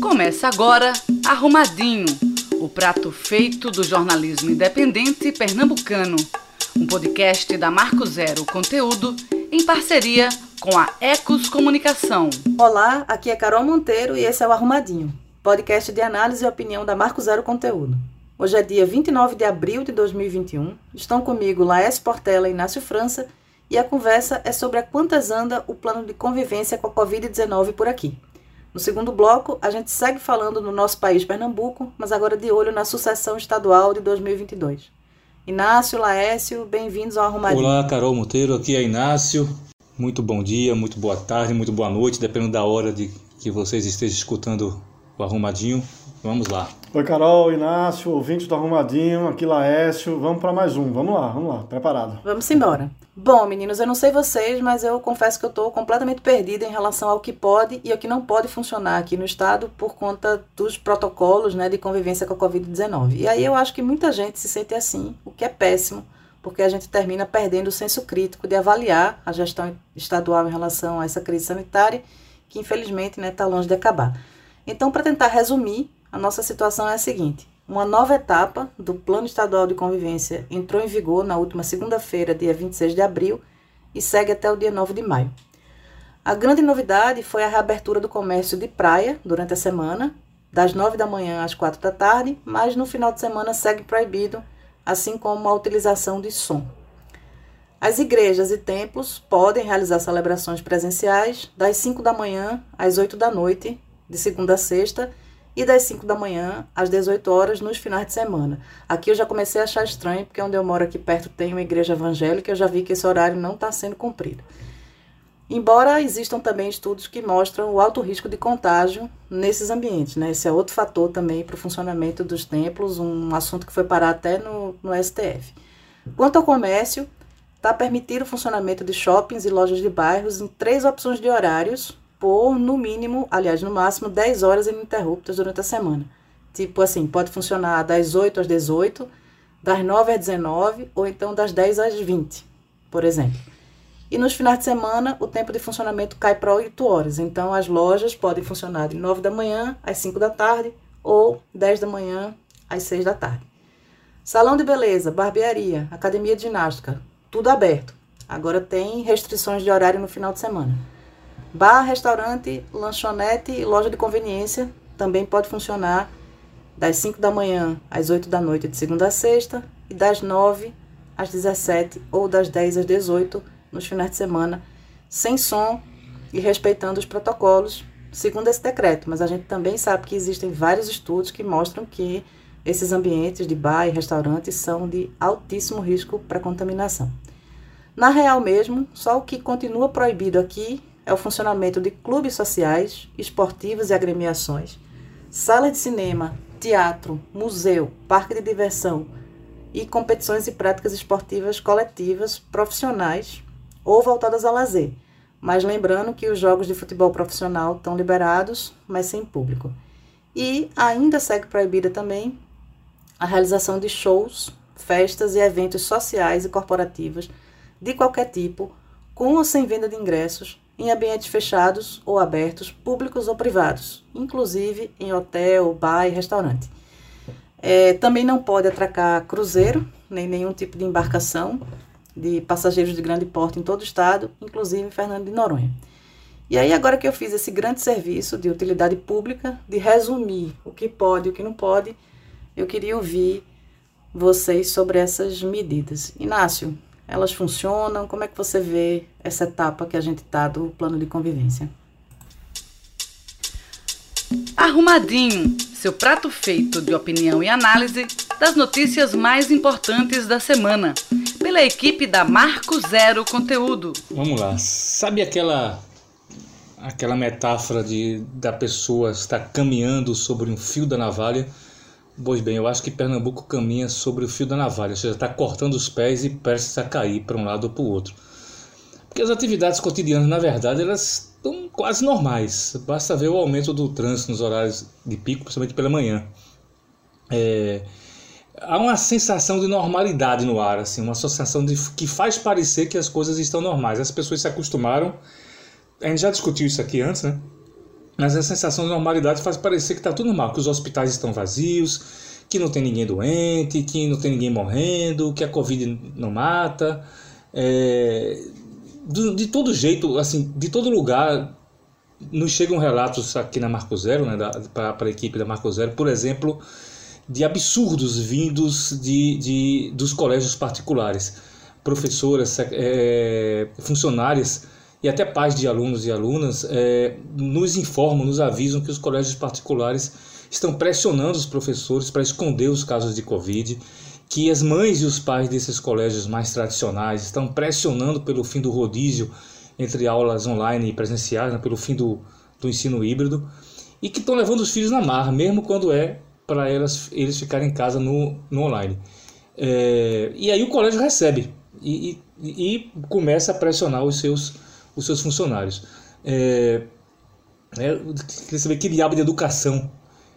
Começa agora Arrumadinho, o prato feito do jornalismo independente pernambucano. Um podcast da Marco Zero Conteúdo em parceria com a Ecos Comunicação. Olá, aqui é Carol Monteiro e esse é o Arrumadinho, podcast de análise e opinião da Marco Zero Conteúdo. Hoje é dia 29 de abril de 2021. Estão comigo Laércio Portela e Inácio França e a conversa é sobre a quantas anda o plano de convivência com a Covid-19 por aqui. No segundo bloco, a gente segue falando no nosso país, Pernambuco, mas agora de olho na sucessão estadual de 2022. Inácio, Laércio, bem-vindos ao Arrumadinho. Olá, Carol Monteiro, aqui é Inácio. Muito bom dia, muito boa tarde, muito boa noite, dependendo da hora de que vocês estejam escutando o Arrumadinho. Vamos lá. Oi, Carol, Inácio, ouvinte do Arrumadinho, aqui Laércio. Vamos para mais um. Vamos lá, vamos lá, preparado. Vamos embora. Bom, meninos, eu não sei vocês, mas eu confesso que eu estou completamente perdida em relação ao que pode e ao que não pode funcionar aqui no estado por conta dos protocolos né, de convivência com a Covid-19. E aí eu acho que muita gente se sente assim, o que é péssimo, porque a gente termina perdendo o senso crítico de avaliar a gestão estadual em relação a essa crise sanitária, que infelizmente está né, tá longe de acabar. Então, para tentar resumir, a nossa situação é a seguinte: uma nova etapa do Plano Estadual de Convivência entrou em vigor na última segunda-feira, dia 26 de abril, e segue até o dia 9 de maio. A grande novidade foi a reabertura do comércio de praia durante a semana, das 9 da manhã às 4 da tarde, mas no final de semana segue proibido, assim como a utilização de som. As igrejas e templos podem realizar celebrações presenciais das 5 da manhã às 8 da noite, de segunda a sexta, e das 5 da manhã às 18 horas nos finais de semana. Aqui eu já comecei a achar estranho, porque onde eu moro aqui perto tem uma igreja evangélica, eu já vi que esse horário não está sendo cumprido. Embora existam também estudos que mostram o alto risco de contágio nesses ambientes, né? Esse é outro fator também para o funcionamento dos templos, um assunto que foi parar até no, no STF. Quanto ao comércio, está permitido o funcionamento de shoppings e lojas de bairros em três opções de horários, por no mínimo, aliás, no máximo 10 horas ininterruptas durante a semana. Tipo assim, pode funcionar das 8 às 18, das 9 às 19 ou então das 10 às 20, por exemplo. E nos finais de semana, o tempo de funcionamento cai para 8 horas. Então, as lojas podem funcionar de 9 da manhã às 5 da tarde ou 10 da manhã às 6 da tarde. Salão de beleza, barbearia, academia de ginástica, tudo aberto. Agora tem restrições de horário no final de semana. Bar, restaurante, lanchonete e loja de conveniência também pode funcionar das 5 da manhã às 8 da noite de segunda a sexta e das 9 às 17 ou das 10 às 18 nos finais de semana, sem som e respeitando os protocolos, segundo esse decreto. Mas a gente também sabe que existem vários estudos que mostram que esses ambientes de bar e restaurantes são de altíssimo risco para contaminação. Na real mesmo, só o que continua proibido aqui é o funcionamento de clubes sociais, esportivos e agremiações, sala de cinema, teatro, museu, parque de diversão e competições e práticas esportivas coletivas, profissionais ou voltadas a lazer. Mas lembrando que os jogos de futebol profissional estão liberados, mas sem público. E ainda segue proibida também a realização de shows, festas e eventos sociais e corporativos de qualquer tipo, com ou sem venda de ingressos, em ambientes fechados ou abertos, públicos ou privados, inclusive em hotel, bar e restaurante. É, também não pode atracar cruzeiro, nem nenhum tipo de embarcação de passageiros de grande porte em todo o estado, inclusive em Fernando de Noronha. E aí, agora que eu fiz esse grande serviço de utilidade pública, de resumir o que pode e o que não pode, eu queria ouvir vocês sobre essas medidas. Inácio, elas funcionam? Como é que você vê essa etapa que a gente está do plano de convivência? Arrumadinho, seu prato feito de opinião e análise das notícias mais importantes da semana, pela equipe da Marco Zero Conteúdo. Vamos lá. Sabe aquela aquela metáfora de da pessoa estar caminhando sobre um fio da navalha? Pois bem, eu acho que Pernambuco caminha sobre o fio da navalha, ou seja, está cortando os pés e prestes a cair para um lado ou para o outro. Porque as atividades cotidianas, na verdade, elas estão quase normais. Basta ver o aumento do trânsito nos horários de pico, principalmente pela manhã. É, há uma sensação de normalidade no ar, assim, uma sensação de, que faz parecer que as coisas estão normais. As pessoas se acostumaram. A gente já discutiu isso aqui antes, né? Mas a sensação de normalidade faz parecer que está tudo normal, que os hospitais estão vazios, que não tem ninguém doente, que não tem ninguém morrendo, que a Covid não mata. É, de, de, todo jeito, assim, de todo lugar, nos chegam relatos aqui na Marco Zero, né, para a equipe da Marco Zero, por exemplo, de absurdos vindos de, de, dos colégios particulares. Professoras, é, funcionárias e até pais de alunos e alunas é, nos informam, nos avisam que os colégios particulares estão pressionando os professores para esconder os casos de Covid, que as mães e os pais desses colégios mais tradicionais estão pressionando pelo fim do rodízio entre aulas online e presenciais, né, pelo fim do, do ensino híbrido, e que estão levando os filhos na marra, mesmo quando é para elas, eles ficarem em casa no, no online. É, e aí o colégio recebe e, e, e começa a pressionar os seus os seus funcionários. É, é, queria saber que diabo de educação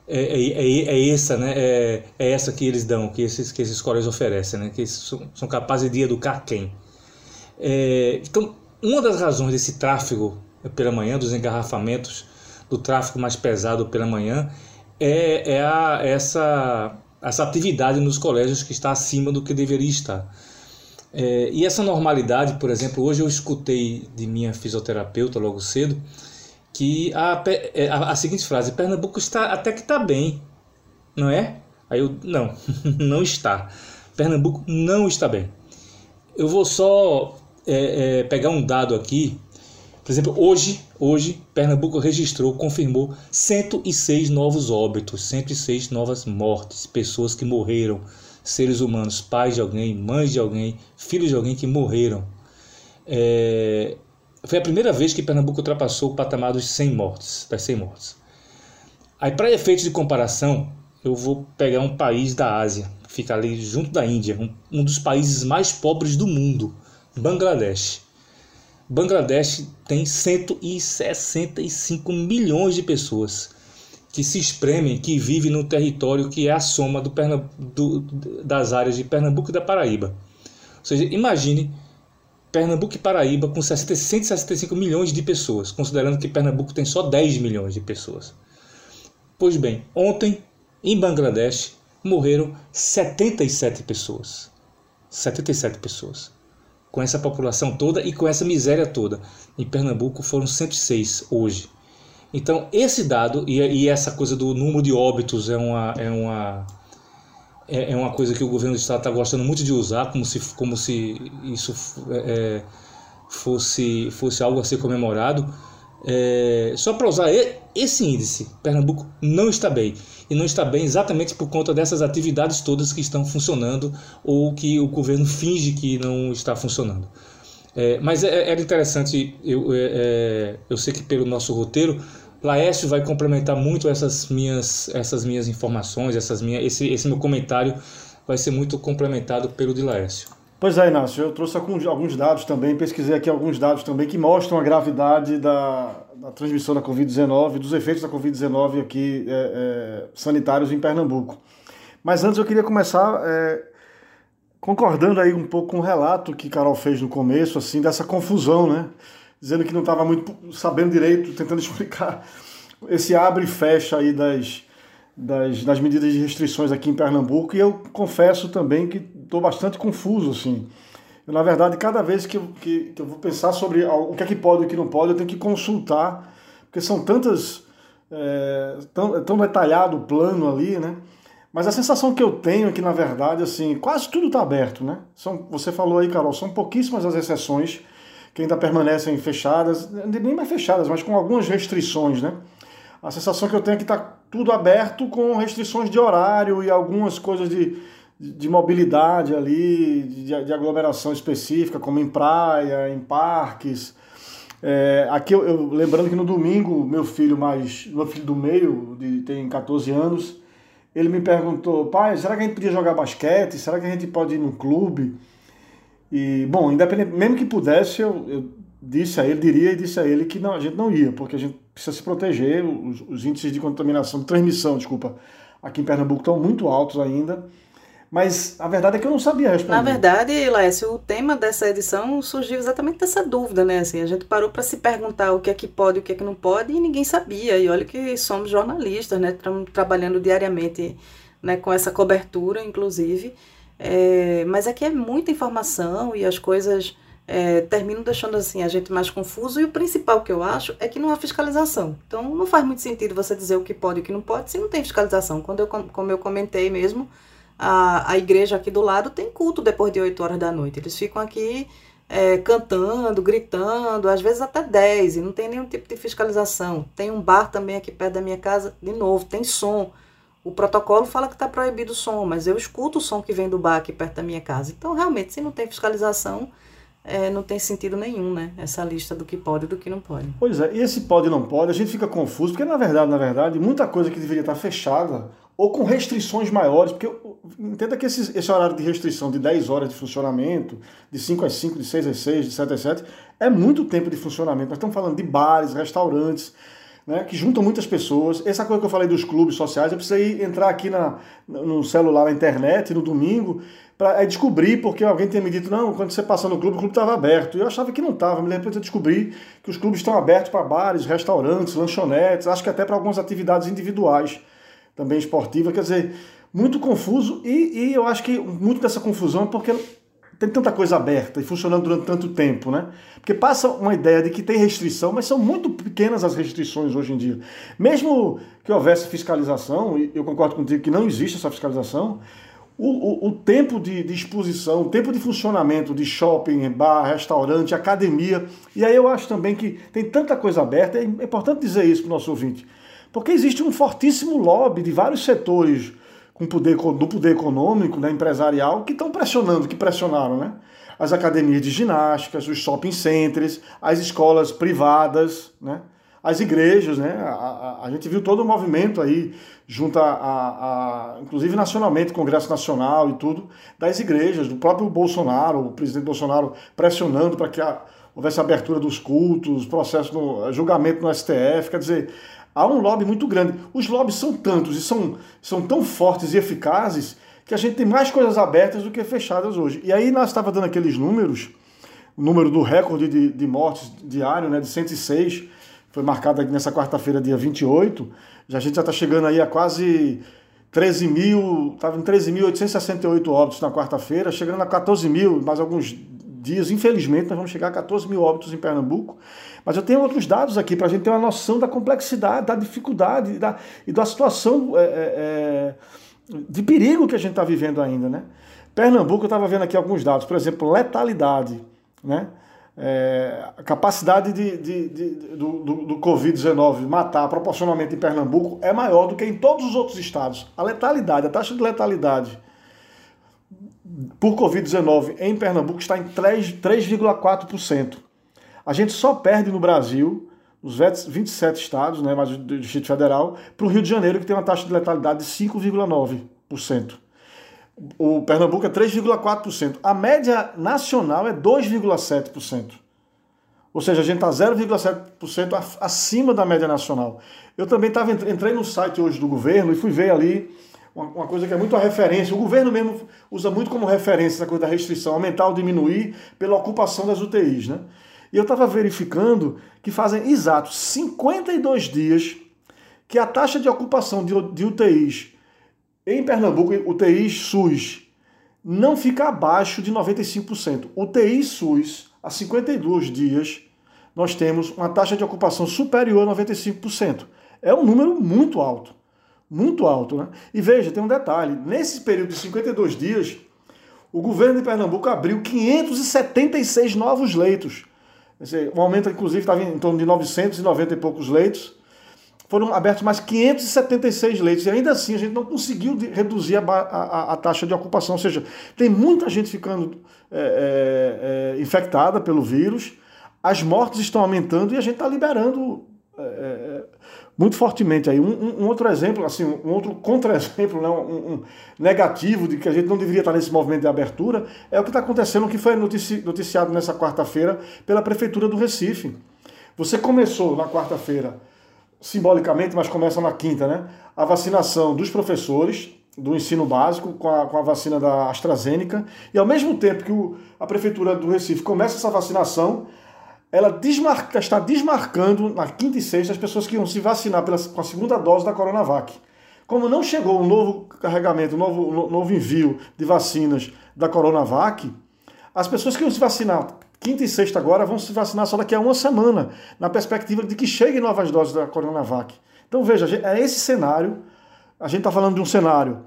é, é, é, é essa, né? É, é, essa que eles dão, que esses, que esses colégios oferecem, né? Que são, são capazes de educar quem? É, então, uma das razões desse tráfego pela manhã, dos engarrafamentos, do tráfego mais pesado pela manhã, é, é a, essa, essa atividade nos colégios que está acima do que deveria estar. É, e essa normalidade, por exemplo, hoje eu escutei de minha fisioterapeuta logo cedo que a, é, a, a seguinte frase: Pernambuco está até que está bem, não é? Aí eu, não, não está. Pernambuco não está bem. Eu vou só é, é, pegar um dado aqui. Por exemplo, hoje, hoje Pernambuco registrou, confirmou 106 novos óbitos, 106 novas mortes, pessoas que morreram seres humanos, pais de alguém, mães de alguém, filhos de alguém que morreram. É, foi a primeira vez que Pernambuco ultrapassou o patamar dos 100 mortes, das 100 mortes. Aí, para efeitos de comparação, eu vou pegar um país da Ásia, que fica ali junto da Índia, um, um dos países mais pobres do mundo, Bangladesh. Bangladesh tem 165 milhões de pessoas que se espremem, que vivem no território que é a soma do, do, das áreas de Pernambuco e da Paraíba. Ou seja, imagine Pernambuco e Paraíba com 165 milhões de pessoas, considerando que Pernambuco tem só 10 milhões de pessoas. Pois bem, ontem em Bangladesh morreram 77 pessoas. 77 pessoas. Com essa população toda e com essa miséria toda. Em Pernambuco foram 106 hoje. Então, esse dado e, e, essa coisa do número de óbitos é uma, é uma, é, é uma coisa que o governo do estado está gostando muito de usar, como se, como se isso é, é fosse, fosse algo a ser comemorado. É, só para usar esse índice, Pernambuco não está bem. E não está bem exatamente por conta dessas atividades todas que estão funcionando ou que o governo finge que não está funcionando. É, mas é, é, era interessante, eu, eu sei que pelo nosso roteiro, Laércio vai complementar muito essas minhas, essas minhas informações, essas minhas, esse, esse meu comentário vai ser muito complementado pelo de Laércio. Pois é, Inácio, eu trouxe alguns dados também, pesquisei aqui alguns dados também que mostram a gravidade da, da transmissão da Covid-19, dos efeitos da Covid-19 aqui é, é, sanitários em Pernambuco. Mas antes eu queria começar é, concordando aí um pouco com o relato que Carol fez no começo, assim, dessa confusão, né? Dizendo que não estava muito sabendo direito, tentando explicar esse abre e fecha aí das, das, das medidas de restrições aqui em Pernambuco. E eu confesso também que estou bastante confuso, assim. Eu, na verdade, cada vez que eu, que, que eu vou pensar sobre o que é que pode e o que não pode, eu tenho que consultar, porque são tantas. É, tão, é tão detalhado o plano ali, né? Mas a sensação que eu tenho é que, na verdade, assim, quase tudo está aberto, né? São, você falou aí, Carol, são pouquíssimas as exceções que ainda permanecem fechadas, nem mais fechadas, mas com algumas restrições, né? A sensação que eu tenho é que está tudo aberto com restrições de horário e algumas coisas de, de mobilidade ali, de, de aglomeração específica, como em praia, em parques. É, aqui eu, eu, lembrando que no domingo meu filho mais meu filho do meio de, tem 14 anos ele me perguntou, pai, será que a gente podia jogar basquete? Será que a gente pode ir no clube? E, bom, independente, mesmo que pudesse, eu, eu disse a ele, diria e disse a ele que não, a gente não ia, porque a gente precisa se proteger, os, os índices de contaminação, de transmissão, desculpa, aqui em Pernambuco estão muito altos ainda. Mas a verdade é que eu não sabia responder. Na verdade, Laércio, o tema dessa edição surgiu exatamente dessa dúvida, né? Assim, a gente parou para se perguntar o que é que pode e o que é que não pode e ninguém sabia. E olha que somos jornalistas, né? Estamos trabalhando diariamente né, com essa cobertura, inclusive. É, mas aqui é muita informação e as coisas é, terminam deixando assim a gente mais confuso. E o principal que eu acho é que não há fiscalização. Então não faz muito sentido você dizer o que pode e o que não pode se não tem fiscalização. Quando eu, como eu comentei mesmo a, a igreja aqui do lado tem culto depois de 8 horas da noite. Eles ficam aqui é, cantando, gritando, às vezes até 10, e não tem nenhum tipo de fiscalização. Tem um bar também aqui perto da minha casa, de novo, tem som. O protocolo fala que está proibido o som, mas eu escuto o som que vem do bar aqui perto da minha casa. Então, realmente, se não tem fiscalização, é, não tem sentido nenhum, né? Essa lista do que pode e do que não pode. Pois é, e esse pode e não pode, a gente fica confuso, porque na verdade, na verdade, muita coisa que deveria estar fechada ou com restrições maiores, porque entenda que esse, esse horário de restrição de 10 horas de funcionamento, de 5 às 5, de 6 às 6, de 7 às 7, é muito tempo de funcionamento. Nós estamos falando de bares, restaurantes, né, que juntam muitas pessoas. Essa coisa que eu falei dos clubes sociais, eu precisei entrar aqui na, no celular, na internet, no domingo, para descobrir, porque alguém tinha me dito, não, quando você passou no clube, o clube estava aberto. E eu achava que não estava, me lembro de descobrir que os clubes estão abertos para bares, restaurantes, lanchonetes, acho que até para algumas atividades individuais também esportiva, quer dizer, muito confuso e, e eu acho que muito dessa confusão é porque tem tanta coisa aberta e funcionando durante tanto tempo, né? Porque passa uma ideia de que tem restrição, mas são muito pequenas as restrições hoje em dia. Mesmo que houvesse fiscalização, e eu concordo contigo que não existe essa fiscalização, o, o, o tempo de, de, exposição, o tempo de funcionamento de shopping, bar, restaurante, academia, e aí eu acho também que tem tanta coisa aberta, é importante dizer isso para o nosso ouvinte. Porque existe um fortíssimo lobby de vários setores com poder, do poder econômico, né, empresarial, que estão pressionando, que pressionaram, né? As academias de ginásticas, os shopping centers, as escolas privadas, né? As igrejas, né? A, a, a gente viu todo o movimento aí, junto a, a, inclusive nacionalmente, Congresso Nacional e tudo, das igrejas, do próprio Bolsonaro, o presidente Bolsonaro pressionando para que houvesse abertura dos cultos, processo no julgamento no STF, quer dizer, há um lobby muito grande. Os lobbies são tantos e são, são tão fortes e eficazes que a gente tem mais coisas abertas do que fechadas hoje. E aí nós estava dando aqueles números, o número do recorde de, de mortes diário, né, de 106, foi marcado nessa quarta-feira, dia 28. Já, a gente já está chegando aí a quase 13 mil, estava em 13.868 óbitos na quarta-feira, chegando a 14 mil, mais alguns dias. Infelizmente, nós vamos chegar a 14 mil óbitos em Pernambuco. Mas eu tenho outros dados aqui para a gente ter uma noção da complexidade, da dificuldade da, e da situação é, é, é de perigo que a gente está vivendo ainda. Né? Pernambuco, eu estava vendo aqui alguns dados, por exemplo, letalidade. Né? É, a capacidade de, de, de do, do, do Covid-19 matar proporcionalmente em Pernambuco é maior do que em todos os outros estados. A letalidade, a taxa de letalidade por Covid-19 em Pernambuco está em 3,4%. A gente só perde no Brasil, os 27 estados, né, mais o Distrito Federal, para o Rio de Janeiro, que tem uma taxa de letalidade de 5,9%. O Pernambuco é 3,4%. A média nacional é 2,7%. Ou seja, a gente está 0,7% acima da média nacional. Eu também tava, entrei no site hoje do governo e fui ver ali uma, coisa que é muito a referência. O governo mesmo usa muito como referência essa coisa da restrição, aumentar ou diminuir pela ocupação das UTIs. Né? E eu estava verificando que fazem exatos 52 dias que a taxa de ocupação de, de UTIs em Pernambuco, UTIs SUS, não fica abaixo de 95%. UTI SUS, há 52 dias, nós temos uma taxa de ocupação superior a 95%. É um número muito alto. Muito alto, né? E veja, tem um detalhe: nesse período de 52 dias, o governo de Pernambuco abriu 576 novos leitos um aumento, inclusive, estava em torno de 990 e poucos leitos. Foram abertos mais 576 leitos. E ainda assim a gente não conseguiu reduzir a, a, a taxa de ocupação. Ou seja, tem muita gente ficando é, é, é, infectada pelo vírus, as mortes estão aumentando e a gente está liberando é, é, muito fortemente aí. Um, um, um, outro exemplo, assim, um outro contra-exemplo, né, um, um, negativo de que a gente não deveria estar nesse movimento de abertura, é o que está acontecendo, que foi notici noticiado nessa quarta-feira pela Prefeitura do Recife. Você começou na quarta-feira, simbolicamente, mas começa na quinta, né? A vacinação dos professores do ensino básico com a, com a vacina da AstraZeneca. E ao mesmo tempo que o, a Prefeitura do Recife começa essa vacinação, ela desmarca, está desmarcando na quinta e sexta as pessoas que iam se vacinar pela, com a segunda dose da Coronavac. Como não chegou um novo carregamento, um novo, um novo envio de vacinas da Coronavac, as pessoas que iam se vacinar quinta e sexta agora vão se vacinar só daqui a uma semana, na perspectiva de que cheguem novas doses da Coronavac. Então veja, é esse cenário a gente está falando de um cenário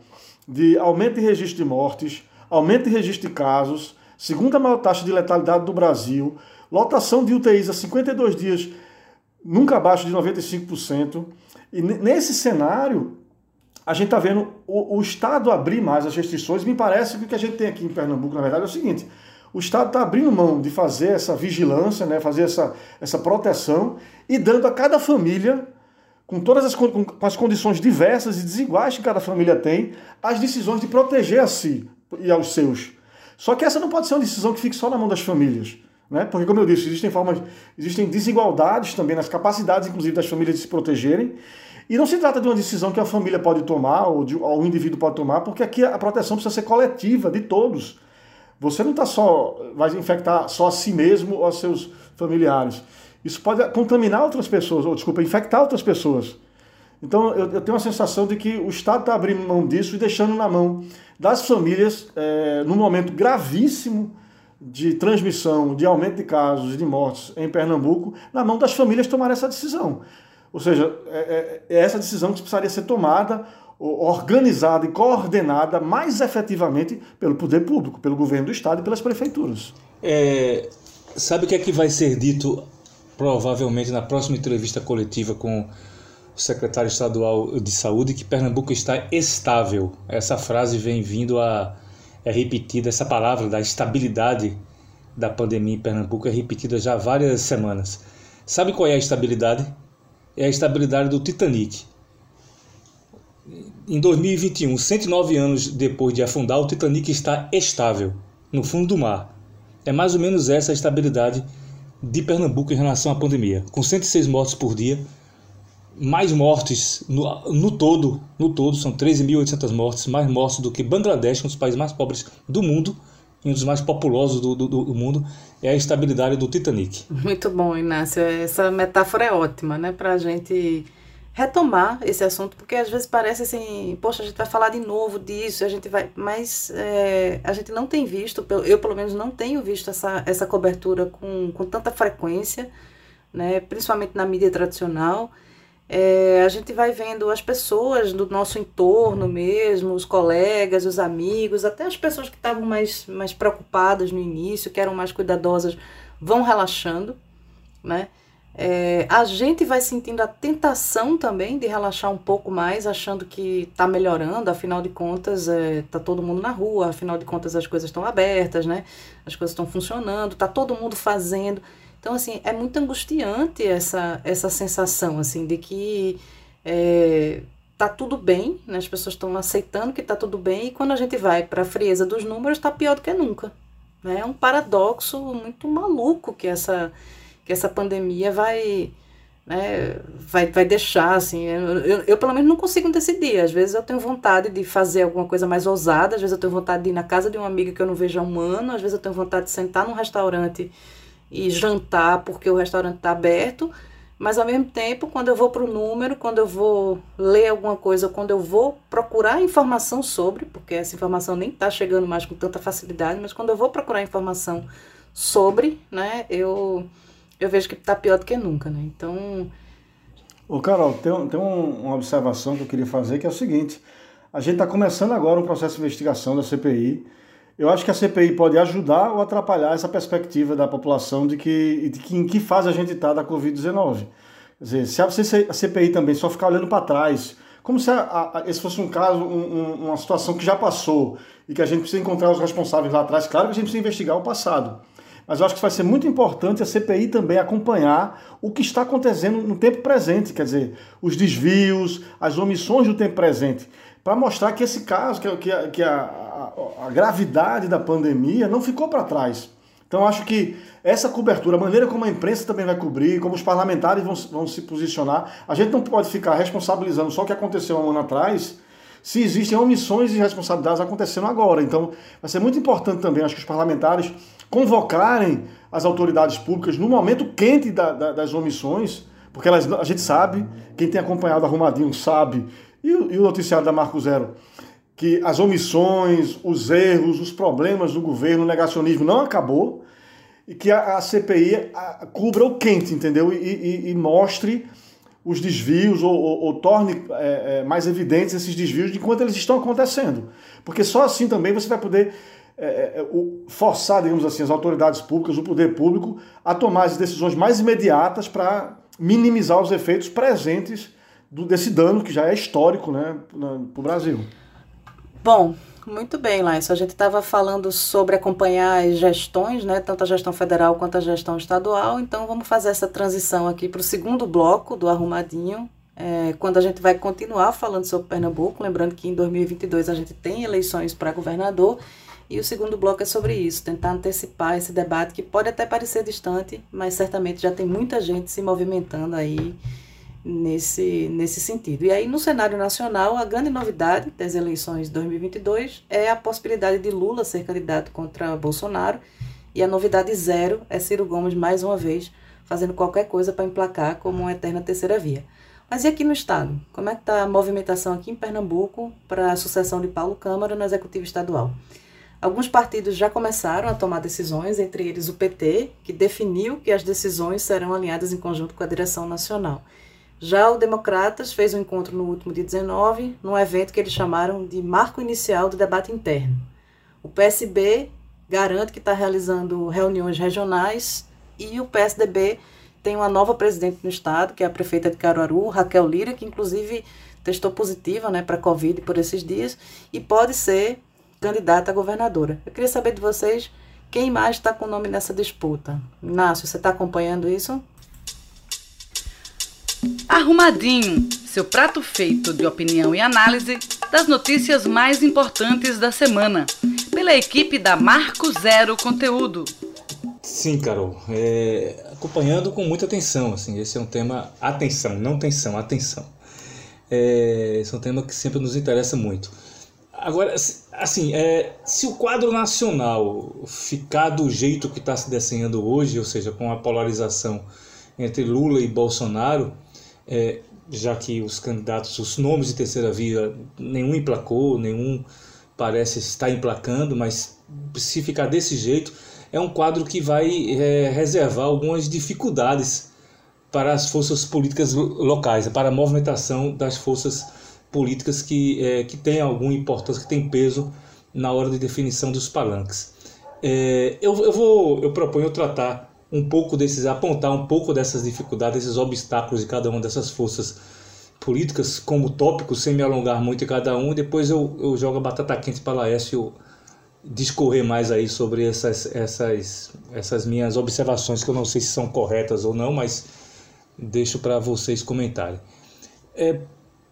de aumento de registro de mortes, aumento de registro de casos, segunda maior taxa de letalidade do Brasil, lotação de UTIs a 52 dias nunca abaixo de 95%. E nesse cenário, a gente está vendo o, o, Estado abrir mais as restrições. Me parece que o que a gente tem aqui em Pernambuco, na verdade, é o seguinte: o Estado está abrindo mão de fazer essa vigilância, né, fazer essa, essa proteção e dando a cada família com todas as, com, as condições diversas e desiguais que cada família tem, as decisões de proteger a si e aos seus. Só que essa não pode ser uma decisão que fique só na mão das famílias. Né? Porque, como eu disse, existem formas, existem desigualdades também nas capacidades, inclusive, das famílias de se protegerem. E não se trata de uma decisão que a família pode tomar ou, de, ou o indivíduo pode tomar, porque aqui a proteção precisa ser coletiva, de todos. Você não está só, vai infectar só a si mesmo ou a seus familiares. Isso pode contaminar outras pessoas, ou desculpa, infectar outras pessoas. Então eu, eu tenho a sensação de que o Estado está abrindo mão disso e deixando na mão das famílias, é, num momento gravíssimo de transmissão, de aumento de casos, de mortes em Pernambuco, na mão das famílias tomar essa decisão. Ou seja, é, é, é essa decisão que precisaria ser tomada, organizada e coordenada mais efetivamente pelo poder público, pelo governo do Estado e pelas prefeituras. É, sabe o que é que vai ser dito provavelmente na próxima entrevista coletiva com o secretário estadual de saúde, que Pernambuco está estável. Essa frase vem vindo a é repetida, essa palavra da estabilidade da pandemia em Pernambuco é repetida já há várias semanas. Sabe qual é a estabilidade? É a estabilidade do Titanic. Em 2021, 109 anos depois de afundar, o Titanic está estável no fundo do mar. É mais ou menos essa a estabilidade de Pernambuco em relação à pandemia, com 106 mortes por dia, mais mortes no, no todo, no todo são 13.800 mortes, mais mortes do que Bangladesh, um dos países mais pobres do mundo, e um dos mais populosos do, do, do, mundo, é a estabilidade do Titanic. Muito bom, Inácio. Essa metáfora é ótima, né? Para a gente retomar esse assunto, porque às vezes parece assim, poxa, a gente vai falar de novo disso, a gente vai, mas é, a gente não tem visto, eu pelo menos não tenho visto essa, essa cobertura com, com tanta frequência, né, principalmente na mídia tradicional. É, a gente vai vendo as pessoas do nosso entorno mesmo, os colegas, os amigos, até as pessoas que estavam mais, mais preocupadas no início, que eram mais cuidadosas, vão relaxando, né? É, a gente vai sentindo a tentação também de relaxar um pouco mais, achando que está melhorando, afinal de contas, está é, todo mundo na rua, afinal de contas as coisas estão abertas, né? As coisas estão funcionando, está todo mundo fazendo. Então, assim, é muito angustiante essa, essa sensação, assim, de que é, tá tudo bem, né? as pessoas estão aceitando que está tudo bem, e quando a gente vai para a frieza dos números, está pior do que nunca. Né? É um paradoxo muito maluco que essa que essa pandemia vai, né, vai, vai deixar, assim, eu, eu, eu, pelo menos não consigo decidir, às vezes eu tenho vontade de fazer alguma coisa mais ousada, às vezes eu tenho vontade de ir na casa de uma amiga que eu não vejo há um ano, às vezes eu tenho vontade de sentar num restaurante e jantar porque o restaurante está aberto, mas ao mesmo tempo, quando eu vou para o número, quando eu vou ler alguma coisa, quando eu vou procurar informação sobre, porque essa informação nem está chegando mais com tanta facilidade, mas quando eu vou procurar informação sobre, né, eu eu vejo que está pior do que nunca, né? Então. Ô, Carol, tem, tem uma observação que eu queria fazer que é o seguinte: a gente está começando agora um processo de investigação da CPI. Eu acho que a CPI pode ajudar ou atrapalhar essa perspectiva da população de que, de que em que fase a gente está da Covid-19. Quer dizer, se a CPI também só ficar olhando para trás, como se a, a, esse fosse um caso, um, uma situação que já passou e que a gente precisa encontrar os responsáveis lá atrás, claro que a gente precisa investigar o passado mas eu acho que vai ser muito importante a CPI também acompanhar o que está acontecendo no tempo presente, quer dizer, os desvios, as omissões do tempo presente, para mostrar que esse caso, que, a, que a, a, a gravidade da pandemia não ficou para trás. Então, acho que essa cobertura, a maneira como a imprensa também vai cobrir, como os parlamentares vão, vão se posicionar, a gente não pode ficar responsabilizando só o que aconteceu um ano atrás, se existem omissões e responsabilidades acontecendo agora. Então, vai ser muito importante também, acho que os parlamentares convocarem as autoridades públicas no momento quente da, da, das omissões, porque elas, a gente sabe, quem tem acompanhado Arrumadinho sabe, e o, e o noticiário da Marco Zero, que as omissões, os erros, os problemas do governo, o negacionismo não acabou, e que a, a CPI a, cubra o quente, entendeu? E, e, e mostre os desvios ou, ou, ou torne é, é, mais evidentes esses desvios de enquanto eles estão acontecendo. Porque só assim também você vai poder é, é, é forçar, digamos assim, as autoridades públicas, o poder público, a tomar as decisões mais imediatas para minimizar os efeitos presentes do, desse dano que já é histórico né, para o Brasil. Bom, muito bem, Laís. A gente estava falando sobre acompanhar as gestões, né, tanto a gestão federal quanto a gestão estadual. Então, vamos fazer essa transição aqui para o segundo bloco do Arrumadinho, é, quando a gente vai continuar falando sobre Pernambuco. Lembrando que em 2022 a gente tem eleições para governador. E o segundo bloco é sobre isso, tentar antecipar esse debate que pode até parecer distante, mas certamente já tem muita gente se movimentando aí nesse, nesse sentido. E aí, no cenário nacional, a grande novidade das eleições de 2022 é a possibilidade de Lula ser candidato contra Bolsonaro. E a novidade zero é Ciro Gomes, mais uma vez, fazendo qualquer coisa para emplacar como uma eterna terceira via. Mas e aqui no Estado? Como é que está a movimentação aqui em Pernambuco para a sucessão de Paulo Câmara no Executivo Estadual? Alguns partidos já começaram a tomar decisões, entre eles o PT, que definiu que as decisões serão alinhadas em conjunto com a direção nacional. Já o Democratas fez um encontro no último dia 19, num evento que eles chamaram de marco inicial do debate interno. O PSB garante que está realizando reuniões regionais e o PSDB tem uma nova presidente no estado, que é a prefeita de Caruaru, Raquel Lira, que inclusive testou positiva né, para a Covid por esses dias e pode ser candidata a governadora. Eu queria saber de vocês quem mais está com o nome nessa disputa. Inácio, você está acompanhando isso? Arrumadinho, seu prato feito de opinião e análise das notícias mais importantes da semana, pela equipe da Marco Zero Conteúdo. Sim, Carol, é, acompanhando com muita atenção, assim, esse é um tema, atenção, não tensão, atenção. É, esse é um tema que sempre nos interessa muito. Agora, assim, é, se o quadro nacional ficar do jeito que está se desenhando hoje, ou seja, com a polarização entre Lula e Bolsonaro, é, já que os candidatos, os nomes de terceira via, nenhum emplacou, nenhum parece estar emplacando, mas se ficar desse jeito, é um quadro que vai é, reservar algumas dificuldades para as forças políticas locais, para a movimentação das forças políticas que, é, que têm alguma importância, que têm peso na hora de definição dos palanques. É, eu, eu, vou, eu proponho tratar um pouco desses, apontar um pouco dessas dificuldades, esses obstáculos de cada uma dessas forças políticas como tópicos, sem me alongar muito em cada um, depois eu, eu jogo a batata quente para Laércio discorrer mais aí sobre essas, essas, essas minhas observações, que eu não sei se são corretas ou não, mas deixo para vocês comentarem. É,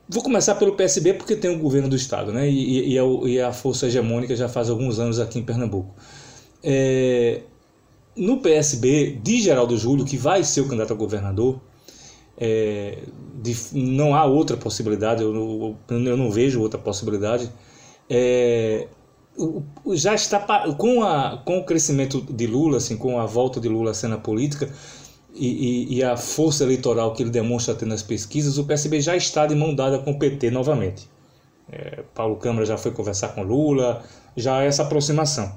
vou começar pelo PSB porque tem o governo do estado, né? E, e, e, a, e a força hegemônica já faz alguns anos aqui em Pernambuco. É, no PSB de Geraldo Júlio, que vai ser o candidato a governador, é, de, não há outra possibilidade, eu, eu, não vejo outra possibilidade. É, já está com, a, com o crescimento de Lula, assim, com a volta de Lula à cena política e, e, e, a força eleitoral que ele demonstra ter nas pesquisas, o PSB já está de mão dada com o PT novamente. É, Paulo Câmara já foi conversar com Lula, já há essa aproximação.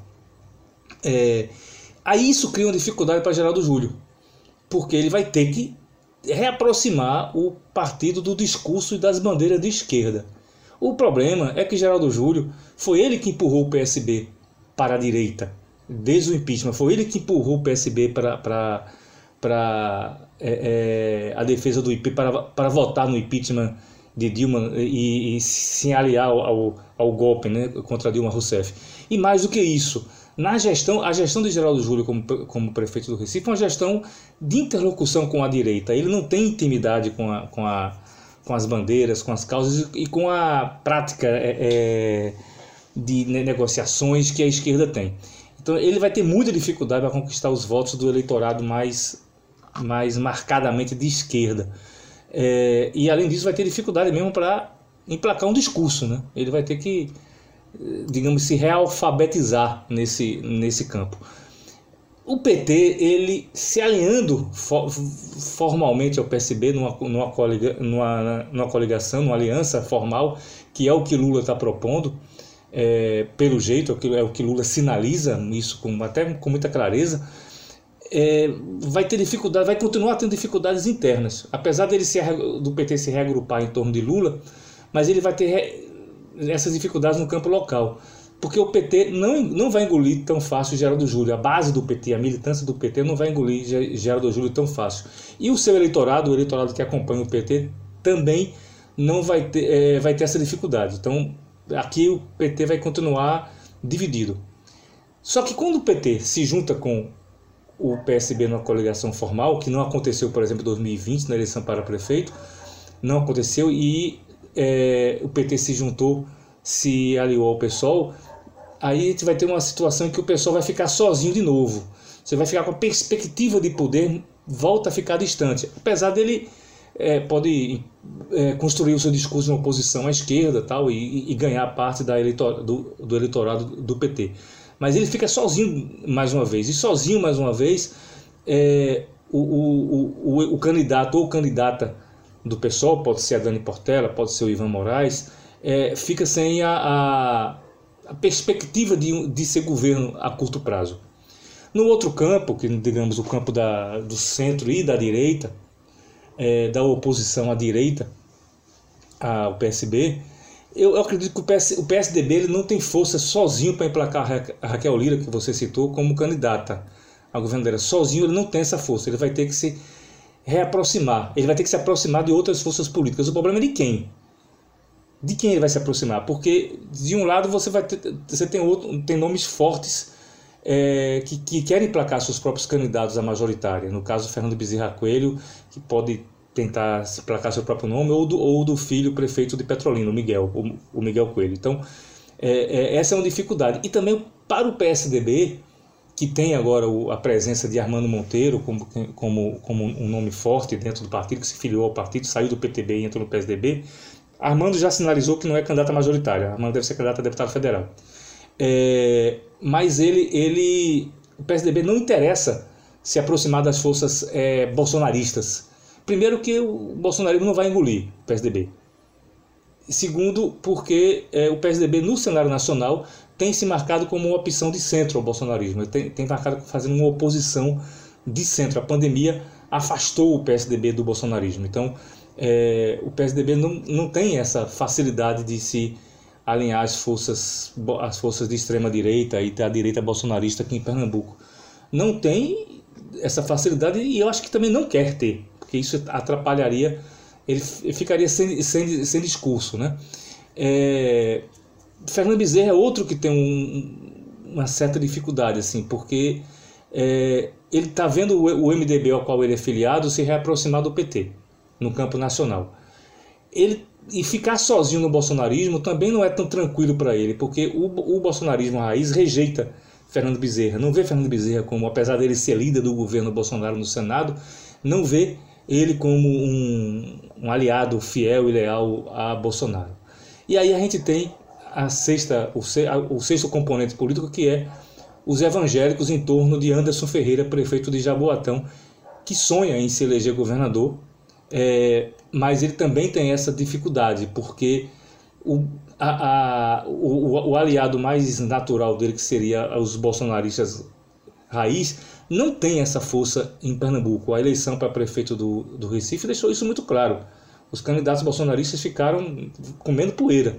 É, Aí isso cria uma dificuldade para Geraldo Júlio, porque ele vai ter que reaproximar o partido do discurso e das bandeiras de esquerda. O problema é que Geraldo Júlio foi ele que empurrou o PSB para a direita, desde o impeachment. Foi ele que empurrou o PSB para, para, para é, é, a defesa do IP, para, para votar no impeachment de Dilma e, e se aliar ao, ao, ao golpe né, contra Dilma Rousseff. E mais do que isso, na gestão, a gestão de Geraldo Júlio como, como prefeito do Recife é uma gestão de interlocução com a direita. Ele não tem intimidade com, a, com, a, com as bandeiras, com as causas e com a prática é, é, de negociações que a esquerda tem. Então ele vai ter muita dificuldade para conquistar os votos do eleitorado mais, mais marcadamente de esquerda. É, e além disso vai ter dificuldade mesmo para emplacar um discurso, né? Ele vai ter que, digamos, se realfabetizar nesse, nesse campo. O PT, ele se alinhando for, formalmente ao PSB numa, numa, coliga, numa, numa coligação, numa aliança formal, que é o que Lula está propondo, é, pelo jeito, é o que Lula sinaliza isso com, até com muita clareza, é, vai ter dificuldade, vai continuar tendo dificuldades internas. Apesar dele se, do PT se reagrupar em torno de Lula, mas ele vai ter essas dificuldades no campo local. Porque o PT não, não vai engolir tão fácil Geraldo Júlio. A base do PT, a militância do PT não vai engolir Geraldo Júlio tão fácil. E o seu eleitorado, o eleitorado que acompanha o PT, também não vai ter, é, vai ter essa dificuldade. Então, aqui o PT vai continuar dividido. Só que quando o PT se junta com o PSB numa coligação formal, que não aconteceu, por exemplo, em 2020, na eleição para prefeito, não aconteceu, e é, o PT se juntou, se aliou ao PSOL, aí a gente vai ter uma situação em que o PSOL vai ficar sozinho de novo. Você vai ficar com a perspectiva de poder, volta a ficar distante. Apesar dele é, pode é, construir o seu discurso em oposição à esquerda tal, e, e ganhar parte da eleitor, do, do eleitorado do PT. Mas ele fica sozinho mais uma vez. E sozinho mais uma vez, é, o, o, o, o, candidato ou candidata do PSOL, pode ser a Dani Portela, pode ser o Ivan Moraes, é, fica sem a, a, a perspectiva de, de ser governo a curto prazo. No outro campo, que digamos o campo da, do centro e da direita, é, da oposição à direita, ao PSB, eu, eu acredito que o, PS, o PSDB ele não tem força sozinho para emplacar a Raquel Lira, que você citou, como candidata a governadeira. Sozinho ele não tem essa força, ele vai ter que se reaproximar, ele vai ter que se aproximar de outras forças políticas. O problema é de quem? De quem ele vai se aproximar? Porque de um lado você vai ter, você tem outro, tem nomes fortes é, que, que, querem emplacar seus próprios candidatos à majoritária. No caso, Fernando Bezerra Coelho, que pode tentar se placar seu próprio nome, ou do, ou do filho prefeito de Petrolina, o Miguel, o, o Miguel Coelho. Então, é, é, essa é uma dificuldade. E também para o PSDB, que tem agora a presença de Armando Monteiro como, como, como um nome forte dentro do partido, que se filiou ao partido, saiu do PTB e entrou no PSDB, Armando já sinalizou que não é candidato a majoritária, Armando deve ser candidato a deputado federal. É, mas ele, ele, o PSDB não interessa se aproximar das forças é, bolsonaristas, Primeiro que o bolsonarismo não vai engolir o PSDB. Segundo, porque é, o PSDB no cenário nacional tem se marcado como uma opção de centro ao bolsonarismo. Tem, tem marcado fazendo uma oposição de centro. A pandemia afastou o PSDB do bolsonarismo. Então, é, o PSDB não, não tem essa facilidade de se alinhar às forças, às forças de extrema direita e da direita bolsonarista aqui em Pernambuco. Não tem essa facilidade e eu acho que também não quer ter porque isso atrapalharia, ele ficaria sem, sem, sem discurso. Né? É, Fernando Bezerra é outro que tem um, uma certa dificuldade, assim, porque é, ele está vendo o, MDB ao qual ele é filiado se reaproximar do PT no campo nacional. Ele e ficar sozinho no bolsonarismo também não é tão tranquilo para ele, porque o, o bolsonarismo raiz rejeita Fernando Bezerra, não vê Fernando Bezerra como, apesar dele ser líder do governo Bolsonaro no Senado, não vê ele como um, um aliado fiel e leal a Bolsonaro. E aí a gente tem a sexta, o, o sexto componente político que é os evangélicos em torno de Anderson Ferreira, prefeito de Jaboatão, que sonha em se eleger governador, é, mas ele também tem essa dificuldade, porque o, a, a, o, o, aliado mais natural dele, que seria os bolsonaristas raiz, não tem essa força em Pernambuco. A eleição para prefeito do, do Recife deixou isso muito claro. Os candidatos bolsonaristas ficaram comendo poeira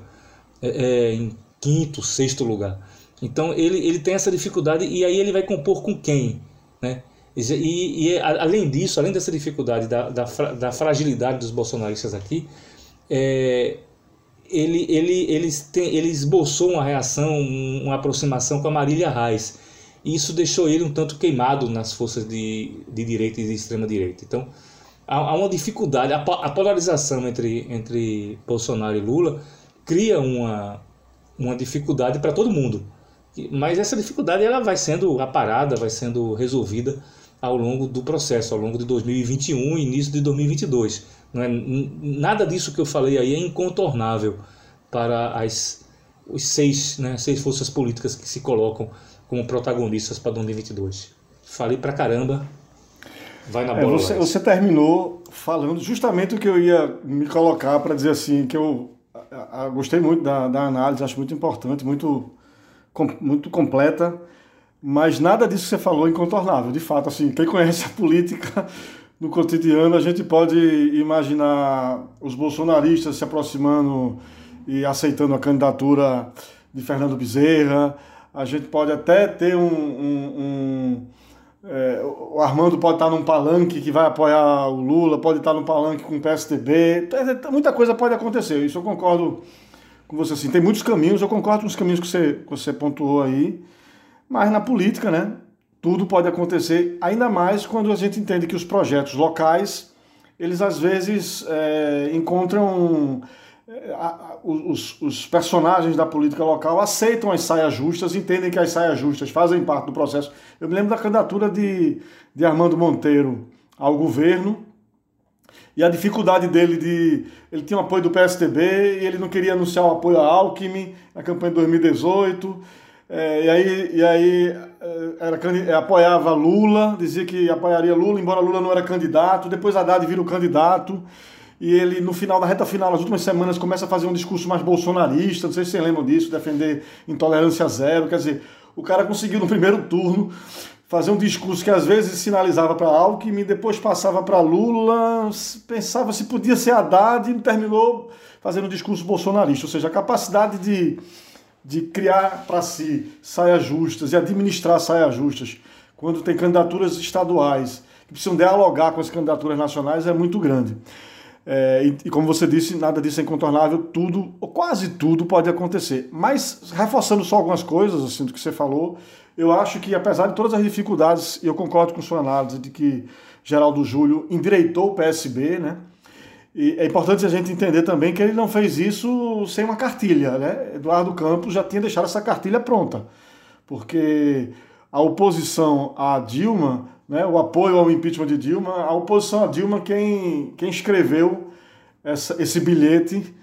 é, é, em quinto, sexto lugar. Então ele, ele tem essa dificuldade e aí ele vai compor com quem? Né? E, e além disso, além dessa dificuldade da, da, da fragilidade dos bolsonaristas aqui, é, ele, ele, ele, tem, ele esboçou uma reação, uma aproximação com a Marília Reis e isso deixou ele um tanto queimado nas forças de, de direita e de extrema direita. Então, há, há uma dificuldade, a, a, polarização entre, entre Bolsonaro e Lula cria uma, uma dificuldade para todo mundo. Mas essa dificuldade ela vai sendo aparada, vai sendo resolvida ao longo do processo, ao longo de 2021 e início de 2022. Não é, nada disso que eu falei aí é incontornável para as os seis, né, seis forças políticas que se colocam como protagonistas para 2022. Falei pra caramba. Vai na é, bola. Você, você, terminou falando justamente o que eu ia me colocar para dizer assim, que eu gostei muito da, da análise, acho muito importante, muito, com, muito completa, mas nada disso que você falou é incontornável. De fato, assim, quem conhece a política no cotidiano, a gente pode imaginar os bolsonaristas se aproximando e aceitando a candidatura de Fernando Bezerra. A gente pode até ter um. um, um é, o Armando pode estar num palanque que vai apoiar o Lula, pode estar num palanque com o PSDB. Muita coisa pode acontecer. Isso eu concordo com você. Assim, tem muitos caminhos, eu concordo com os caminhos que você, que você pontuou aí. Mas na política, né? Tudo pode acontecer, ainda mais quando a gente entende que os projetos locais, eles às vezes é, encontram os, os, personagens da política local aceitam as saias justas, entendem que as saias justas fazem parte do processo. Eu me lembro da candidatura de, de Armando Monteiro ao governo e a dificuldade dele de. Ele tinha o apoio do PSDB e ele não queria anunciar o apoio a Alckmin na campanha de 2018. É, e aí, e aí é, era, apoiava Lula, dizia que apoiaria Lula, embora Lula não era candidato. Depois Haddad vira o candidato e ele, no final, da reta final, nas últimas semanas, começa a fazer um discurso mais bolsonarista, não sei se vocês lembram disso, defender intolerância zero, quer dizer, o cara conseguiu no primeiro turno fazer um discurso que às vezes sinalizava para Alckmin, depois passava para Lula, pensava se podia ser Haddad e terminou fazendo um discurso bolsonarista, ou seja, a capacidade de, de criar para si saias justas e administrar saias justas quando tem candidaturas estaduais que precisam dialogar com as candidaturas nacionais é muito grande. É, e, e, como você disse, nada disso é incontornável, tudo, ou quase tudo pode acontecer. Mas, reforçando só algumas coisas, assim, do que você falou, eu acho que, apesar de todas as dificuldades, e eu concordo com sua análise de que Geraldo Júlio endireitou o PSB, né? E é importante a gente entender também que ele não fez isso sem uma cartilha, né? Eduardo Campos já tinha deixado essa cartilha pronta, porque a oposição a Dilma né, o apoio ao impeachment de Dilma, a oposição a Dilma, quem, quem escreveu essa, esse bilhete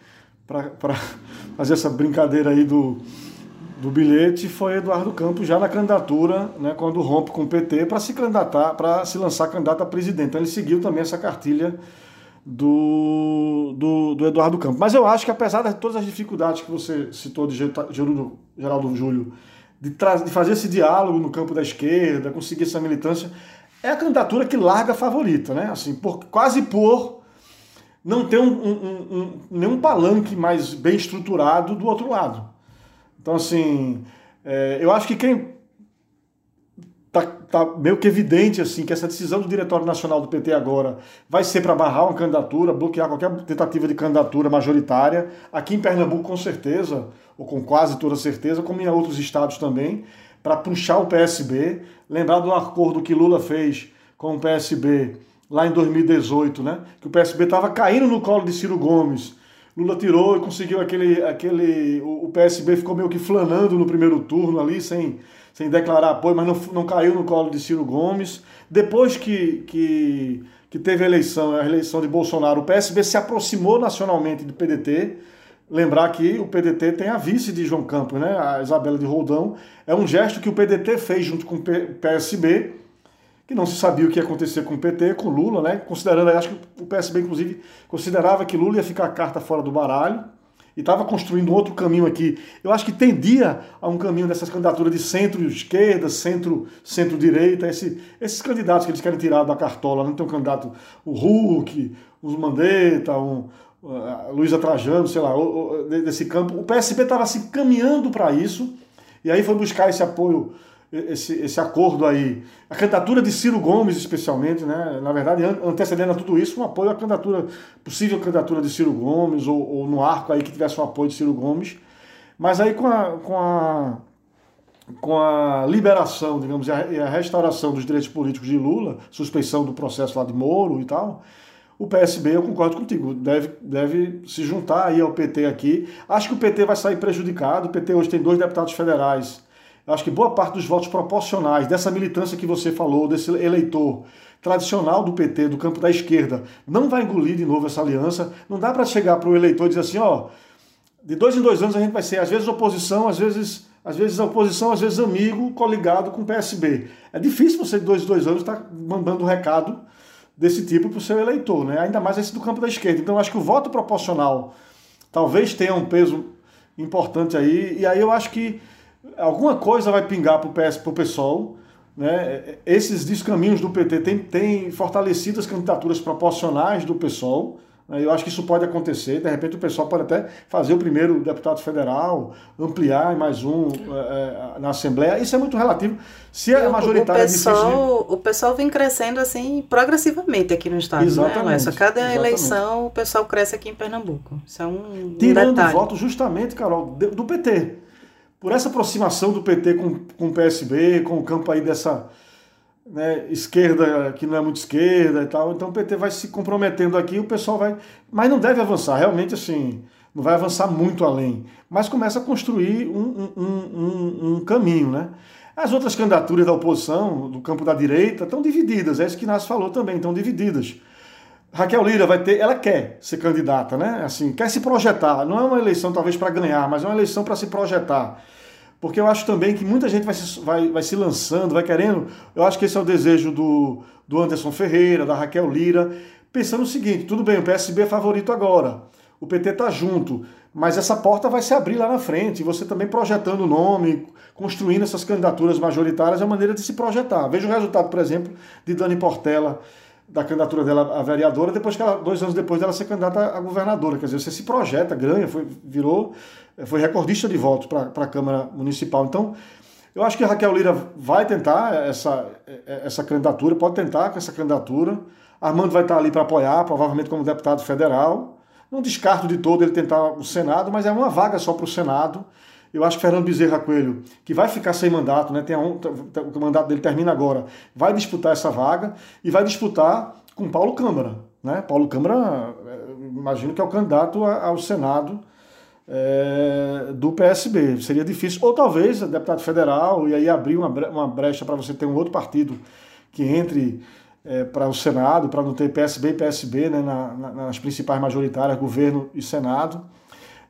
para fazer essa brincadeira aí do, do bilhete foi Eduardo Campos já na candidatura, né, quando rompe com o PT para se candidatar, para se lançar candidato a presidente. Então ele seguiu também essa cartilha do, do, do, Eduardo Campos. Mas eu acho que apesar de todas as dificuldades que você citou de Geraldo, Geraldo Júlio, de, de fazer esse diálogo no campo da esquerda, conseguir essa militância, é a candidatura que larga a favorita, né? Assim, por, quase por não ter um, um, um, nenhum palanque mais bem estruturado do outro lado. Então, assim, é, eu acho que quem tá, tá meio que evidente assim que essa decisão do Diretório Nacional do PT agora vai ser para barrar uma candidatura, bloquear qualquer tentativa de candidatura majoritária. Aqui em Pernambuco, com certeza, ou com quase toda certeza, como em outros estados também para puxar o PSB. Lembrar do acordo que Lula fez com o PSB lá em 2018, né? Que o PSB estava caindo no colo de Ciro Gomes. Lula tirou e conseguiu aquele. aquele o PSB ficou meio que flanando no primeiro turno ali, sem, sem declarar apoio, mas não, não caiu no colo de Ciro Gomes. Depois que, que, que teve a eleição, a eleição de Bolsonaro, o PSB se aproximou nacionalmente do PDT Lembrar que o PDT tem a vice de João Campos, né? a Isabela de Roldão. É um gesto que o PDT fez junto com o PSB, que não se sabia o que ia acontecer com o PT, com Lula, né? Considerando, acho que o PSB, inclusive, considerava que Lula ia ficar a carta fora do baralho e estava construindo outro caminho aqui. Eu acho que tendia a um caminho dessas candidaturas de centro-esquerda, centro, centro-direita, esse, esses candidatos que eles querem tirar da cartola. Não tem um candidato, o Hulk, os Mandetta, um, Luísa Trajano, sei lá, desse campo. O PSB estava se caminhando para isso, e aí foi buscar esse apoio, esse, esse acordo aí. A candidatura de Ciro Gomes, especialmente, né? na verdade, antecedendo a tudo isso, um apoio à candidatura, possível candidatura de Ciro Gomes, ou, ou no arco aí que tivesse um apoio de Ciro Gomes. Mas aí com a, com a, com a liberação, digamos, e a, a restauração dos direitos políticos de Lula, suspeição do processo lá de Moro e tal, o PSB, eu concordo contigo, deve, deve se juntar aí ao PT aqui. Acho que o PT vai sair prejudicado. O PT hoje tem dois deputados federais. Acho que boa parte dos votos proporcionais, dessa militância que você falou, desse eleitor tradicional do PT, do campo da esquerda, não vai engolir de novo essa aliança. Não dá para chegar para o eleitor e dizer assim, ó, de dois em dois anos a gente vai ser, às vezes, oposição, às vezes, às vezes oposição, às vezes amigo, coligado com o PSB. É difícil você, de dois em dois anos, estar tá mandando um recado desse tipo para o seu eleitor, né? ainda mais esse do campo da esquerda. Então, acho que o voto proporcional talvez tenha um peso importante aí, e aí eu acho que alguma coisa vai pingar para o PS, para o PSOL. Né? Esses descaminhos do PT têm, têm fortalecido as candidaturas proporcionais do PSOL. Né? Eu acho que isso pode acontecer. De repente o pessoal pode até fazer o primeiro deputado federal, ampliar mais um é, é na Assembleia. Isso é muito relativo. Se a majoritária o pessoal, é difícil... O pessoal vem crescendo assim progressivamente aqui no estado. Né, exatamente, né, Cada exatamente. eleição o pessoal cresce aqui em Pernambuco. Isso é um, Tirando detalhe. voto justamente, Carol, do PT por essa aproximação do PT com, com o PSB, com o campo aí dessa né, esquerda que não é muito esquerda e tal, então o PT vai se comprometendo aqui, o pessoal vai. Mas não deve avançar, realmente assim, não vai avançar muito além. Mas começa a construir um, um, um, um caminho, né? As outras candidaturas da oposição, do campo da direita, estão divididas, é isso que Inácio falou também, estão divididas. Raquel Lira vai ter, ela quer ser candidata, né? Assim, quer se projetar. Não é uma eleição talvez para ganhar, mas é uma eleição para se projetar. Porque eu acho também que muita gente vai se, vai, vai se lançando, vai querendo. Eu acho que esse é o desejo do, do Anderson Ferreira, da Raquel Lira, pensando o seguinte: tudo bem, o PSB é favorito agora, o PT está junto, mas essa porta vai se abrir lá na frente, você também projetando o nome, construindo essas candidaturas majoritárias, é uma maneira de se projetar. Veja o resultado, por exemplo, de Dani Portela da candidatura dela a vereadora, depois que ela, dois anos depois dela ser candidata a governadora. Quer dizer, você se projeta, ganha, foi, virou, foi recordista de votos para a Câmara Municipal. Então, eu acho que a Raquel Lira vai tentar essa, essa candidatura, pode tentar com essa candidatura. Armando vai estar ali para apoiar, provavelmente como deputado federal. Não descarto de todo ele tentar o Senado, mas é uma vaga só para o Senado. Eu acho que Fernando Bezerra Coelho, que vai ficar sem mandato, né, tem a, o mandato dele termina agora, vai disputar essa vaga e vai disputar com Paulo Câmara. Né? Paulo Câmara, é, imagino que é o candidato ao Senado é, do PSB. Seria difícil, ou talvez deputado federal, e aí abrir uma brecha para você ter um outro partido que entre é, para o Senado, para não ter PSB e PSB né, na, na, nas principais majoritárias, governo e Senado.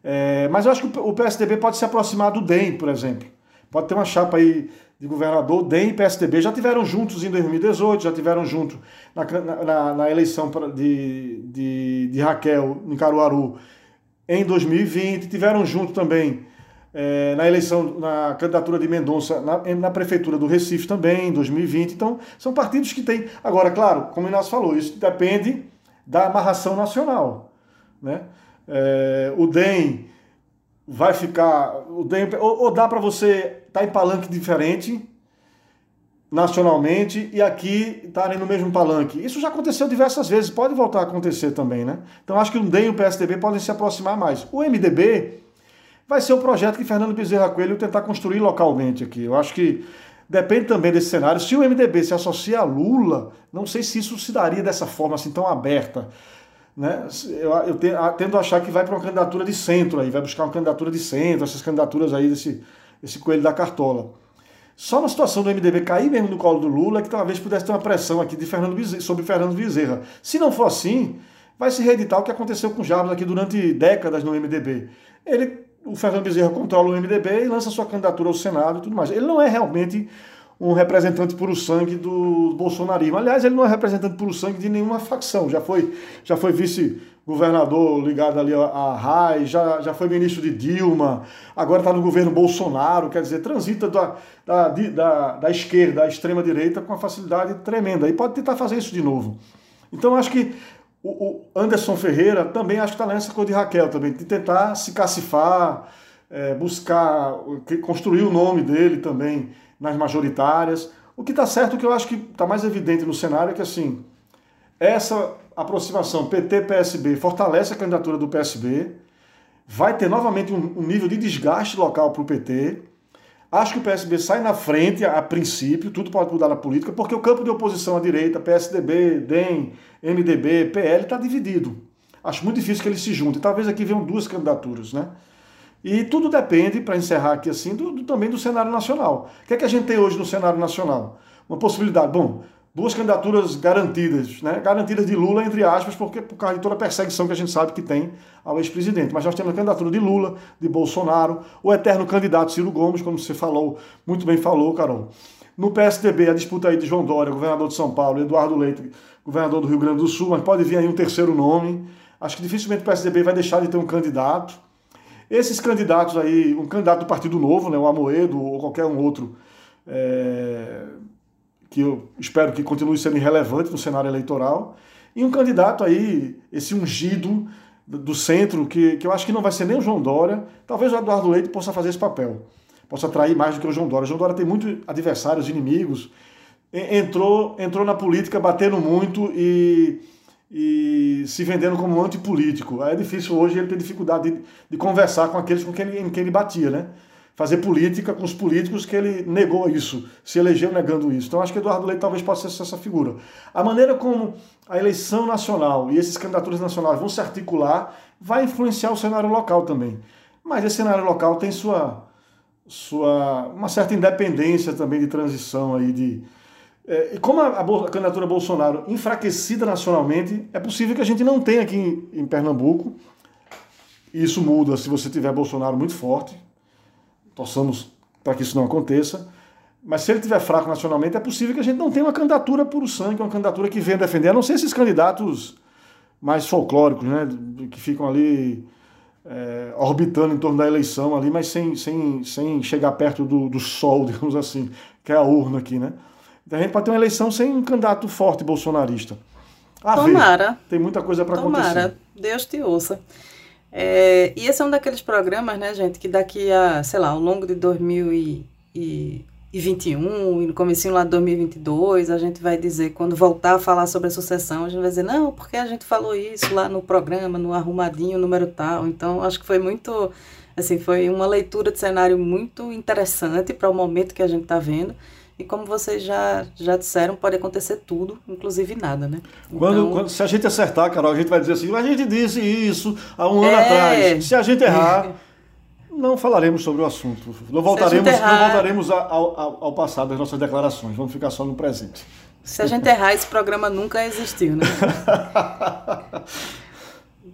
É, mas eu acho que o PSDB pode se aproximar do DEM, por exemplo. Pode ter uma chapa aí de governador, DEM e PSDB já tiveram juntos em 2018, já tiveram juntos na, na, na, eleição de, de, de, Raquel em Caruaru em 2020, tiveram junto também é, na eleição, na candidatura de Mendonça na, na, prefeitura do Recife também em 2020. Então, são partidos que têm. Agora, claro, como o Inácio falou, isso depende da amarração nacional. Né? É, o DEM vai ficar. O DEM, ou, ou dá para você estar tá em palanque diferente nacionalmente e aqui estarem no mesmo palanque. Isso já aconteceu diversas vezes, pode voltar a acontecer também, né? Então acho que o DEM e o PSDB podem se aproximar mais. O MDB vai ser o projeto que Fernando Bezerra Coelho tentar construir localmente aqui. Eu acho que depende também desse cenário. Se o MDB se associa a Lula, não sei se isso se daria dessa forma assim tão aberta. Né? Eu, eu tendo a achar que vai para uma candidatura de centro aí, vai buscar uma candidatura de centro, essas candidaturas aí desse, desse coelho da cartola. Só na situação do MDB cair mesmo no colo do Lula, que talvez pudesse ter uma pressão aqui de Fernando Bezerra, sobre Fernando Bezerra. Se não for assim, vai se reeditar o que aconteceu com o Jarbas aqui durante décadas no MDB. Ele, o Fernando Bezerra controla o MDB e lança sua candidatura ao Senado e tudo mais. Ele não é realmente um representante puro sangue do bolsonarismo. Aliás, ele não é representante puro sangue de nenhuma facção. Já foi, já foi vice-governador ligado ali a RAI, já, já foi ministro de Dilma, agora está no governo Bolsonaro, quer dizer, transita da, da, da, da esquerda à extrema-direita com uma facilidade tremenda. E pode tentar fazer isso de novo. Então, acho que o, Anderson Ferreira também acho que está nessa coisa de Raquel também, de tentar se cacifar, é, buscar, construir o nome dele também nas majoritárias. O que está certo, o que eu acho que está mais evidente no cenário é que assim, essa aproximação PT-PSB fortalece a candidatura do PSB, vai ter novamente um, um nível de desgaste local para o PT. Acho que o PSB sai na frente a, a, princípio, tudo pode mudar na política, porque o campo de oposição à direita, PSDB, DEM, MDB, PL, está dividido. Acho muito difícil que eles se juntem. Talvez aqui venham duas candidaturas, né? E tudo depende, para encerrar aqui assim, do, do, também do cenário nacional. O que é que a gente tem hoje no cenário nacional? Uma possibilidade. Bom, duas candidaturas garantidas, né? garantidas de Lula, entre aspas, porque por causa de toda a perseguição que a gente sabe que tem ao ex-presidente. Mas nós temos a candidatura de Lula, de Bolsonaro, o eterno candidato Ciro Gomes, como você falou, muito bem falou, Carol. No PSDB, a disputa aí de João Dória, governador de São Paulo, Eduardo Leite, governador do Rio Grande do Sul, mas pode vir aí um terceiro nome. Acho que dificilmente o PSDB vai deixar de ter um candidato. Esses candidatos aí, um candidato do Partido Novo, né, o Amoedo ou qualquer um outro, é, que eu espero que continue sendo irrelevante no cenário eleitoral, e um candidato aí, esse ungido do centro, que, que eu acho que não vai ser nem o João Dória, talvez o Eduardo Leite possa fazer esse papel, possa atrair mais do que o João Dória. O João Dória tem muitos adversários, inimigos, entrou, entrou na política batendo muito e, e se vendendo como antipolítico. É difícil hoje ele ter dificuldade de, de conversar com aqueles com quem ele, em quem ele batia, né? fazer política com os políticos que ele negou isso, se elegeu negando isso. Então acho que Eduardo Leite talvez possa ser essa figura. A maneira como a eleição nacional e esses candidaturas nacionais vão se articular vai influenciar o cenário local também. Mas esse cenário local tem sua, sua uma certa independência também de transição aí de é, e como a, a, candidatura Bolsonaro enfraquecida nacionalmente, é possível que a gente não tenha aqui em, em Pernambuco. E isso muda se você tiver Bolsonaro muito forte, torçamos para que isso não aconteça. Mas se ele estiver fraco nacionalmente, é possível que a gente não tenha uma candidatura puro sangue, uma candidatura que venha defender, a não ser esses candidatos mais folclóricos, né, que ficam ali é, orbitando em torno da eleição ali, mas sem, sem, sem chegar perto do, do sol, digamos assim, que é a urna aqui, né? A gente pode ter uma eleição sem um candidato forte bolsonarista. A Tomara. Ver. Tem muita coisa para acontecer. Tomara. Deus te ouça. É, e esse é um daqueles programas, né, gente, que daqui a, sei lá, ao longo de 2021 e no comecinho lá de 2022, a gente vai dizer, quando voltar a falar sobre a sucessão, a gente vai dizer, não, porque a gente falou isso lá no programa, no arrumadinho, número tal. Então, acho que foi muito, assim, foi uma leitura de cenário muito interessante para o momento que a gente está vendo. E como vocês já, já disseram, pode acontecer tudo, inclusive nada, né? Quando, então... quando, se a gente acertar, Carol, a gente vai dizer assim, a gente disse isso há um ano é... atrás. Se a gente errar, não falaremos sobre o assunto. Não voltaremos, errar... não voltaremos ao, ao, ao passado das nossas declarações, vamos ficar só no presente. Se a gente errar, esse programa nunca existiu, né?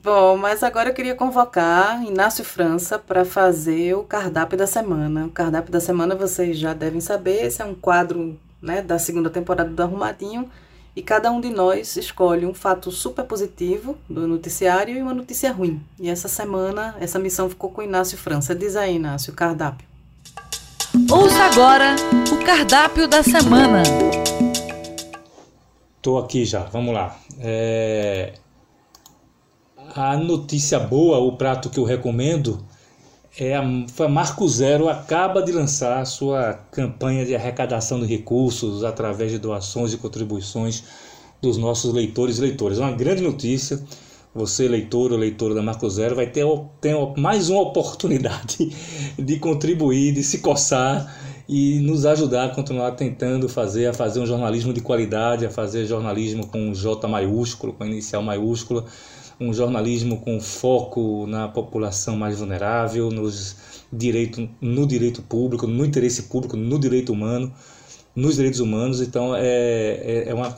Bom, mas agora eu queria convocar Inácio França para fazer o cardápio da semana. O cardápio da semana vocês já devem saber, esse é um quadro né, da segunda temporada do Arrumadinho e cada um de nós escolhe um fato super positivo do noticiário e uma notícia ruim. E essa semana, essa missão ficou com Inácio França. Diz aí, Inácio, o cardápio. Ouça agora o cardápio da semana. Tô aqui já, vamos lá. É... A notícia boa, o prato que eu recomendo, é a, Marco Zero acaba de lançar a sua campanha de arrecadação de recursos através de doações e contribuições dos nossos leitores e leitoras. É uma grande notícia. Você, leitor ou leitora da Marco Zero, vai ter, ter mais uma oportunidade de contribuir, de se coçar e nos ajudar a continuar tentando fazer, a fazer um jornalismo de qualidade, a fazer jornalismo com J maiúsculo, com inicial maiúscula, um jornalismo com foco na população mais vulnerável, nos direito, no direito público, no interesse público, no direito humano, nos direitos humanos. Então, é, é, é uma,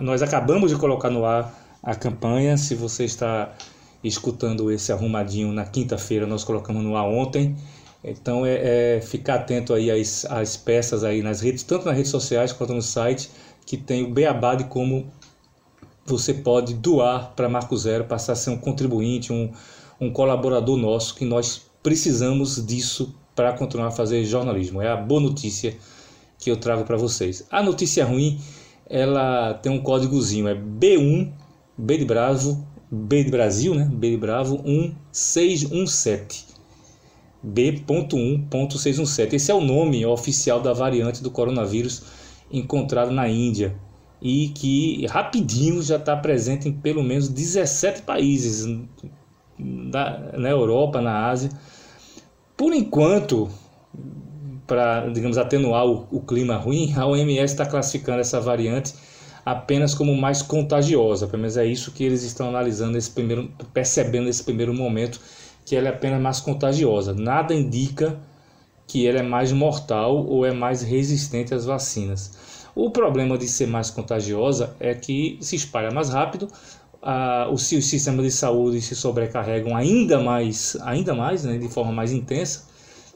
nós acabamos de colocar no ar a campanha. Se você está escutando esse arrumadinho na quinta-feira, nós colocamos no ar ontem. Então é, é, ficar atento aí às, às peças aí nas redes, tanto nas redes sociais quanto no site, que tem o beabá de como você pode doar para Marco Zero, passar a ser um contribuinte, um, um colaborador nosso, que nós precisamos disso para continuar a fazer jornalismo. É a boa notícia que eu trago para vocês. A notícia ruim, ela tem um códigozinho, é B1, B de Bravo, B de Brasil, né? B de Bravo 1617. B.1.617. Esse é o nome oficial da variante do coronavírus encontrado na Índia e que rapidinho já está presente em pelo menos 17 países da, na Europa, na Ásia. Por enquanto, para digamos atenuar o, o, clima ruim, a OMS está classificando essa variante apenas como mais contagiosa. Pelo menos é isso que eles estão analisando nesse primeiro, percebendo nesse primeiro momento que ela é apenas mais contagiosa. Nada indica que ela é mais mortal ou é mais resistente às vacinas. O problema de ser mais contagiosa é que se espalha mais rápido, a, os, os sistemas de saúde se sobrecarregam ainda mais, ainda mais, né, de forma mais intensa,